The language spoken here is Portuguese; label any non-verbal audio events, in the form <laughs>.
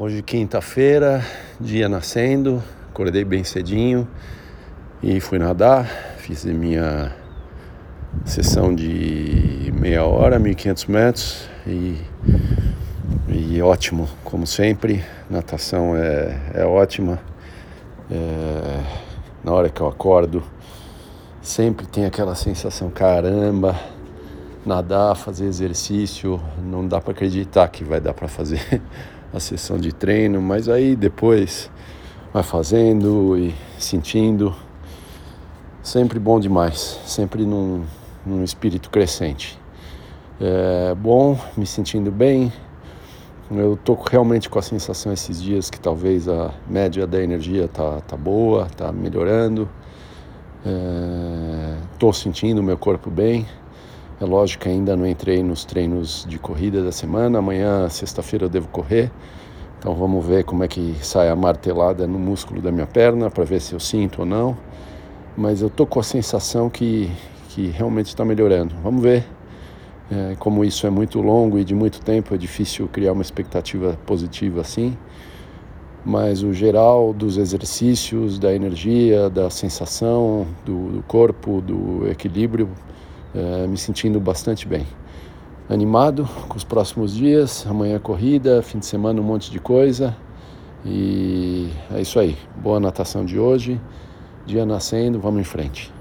Hoje, quinta-feira, dia nascendo, acordei bem cedinho e fui nadar. Fiz minha sessão de meia hora, 1500 metros e, e ótimo, como sempre. Natação é, é ótima. É, na hora que eu acordo, sempre tem aquela sensação: caramba, nadar, fazer exercício, não dá para acreditar que vai dar para fazer <laughs> a sessão de treino, mas aí depois vai fazendo e sentindo. Sempre bom demais, sempre num, num espírito crescente. É bom, me sentindo bem. Eu tô realmente com a sensação esses dias que talvez a média da energia tá, tá boa, tá melhorando. É, tô sentindo o meu corpo bem. É lógico que ainda não entrei nos treinos de corrida da semana. Amanhã, sexta-feira, eu devo correr. Então vamos ver como é que sai a martelada no músculo da minha perna para ver se eu sinto ou não. Mas eu tô com a sensação que, que realmente está melhorando. Vamos ver. É, como isso é muito longo e de muito tempo, é difícil criar uma expectativa positiva assim. Mas o geral dos exercícios, da energia, da sensação, do, do corpo, do equilíbrio, é, me sentindo bastante bem. Animado com os próximos dias, amanhã corrida, fim de semana um monte de coisa. E é isso aí. Boa natação de hoje. Dia nascendo, vamos em frente.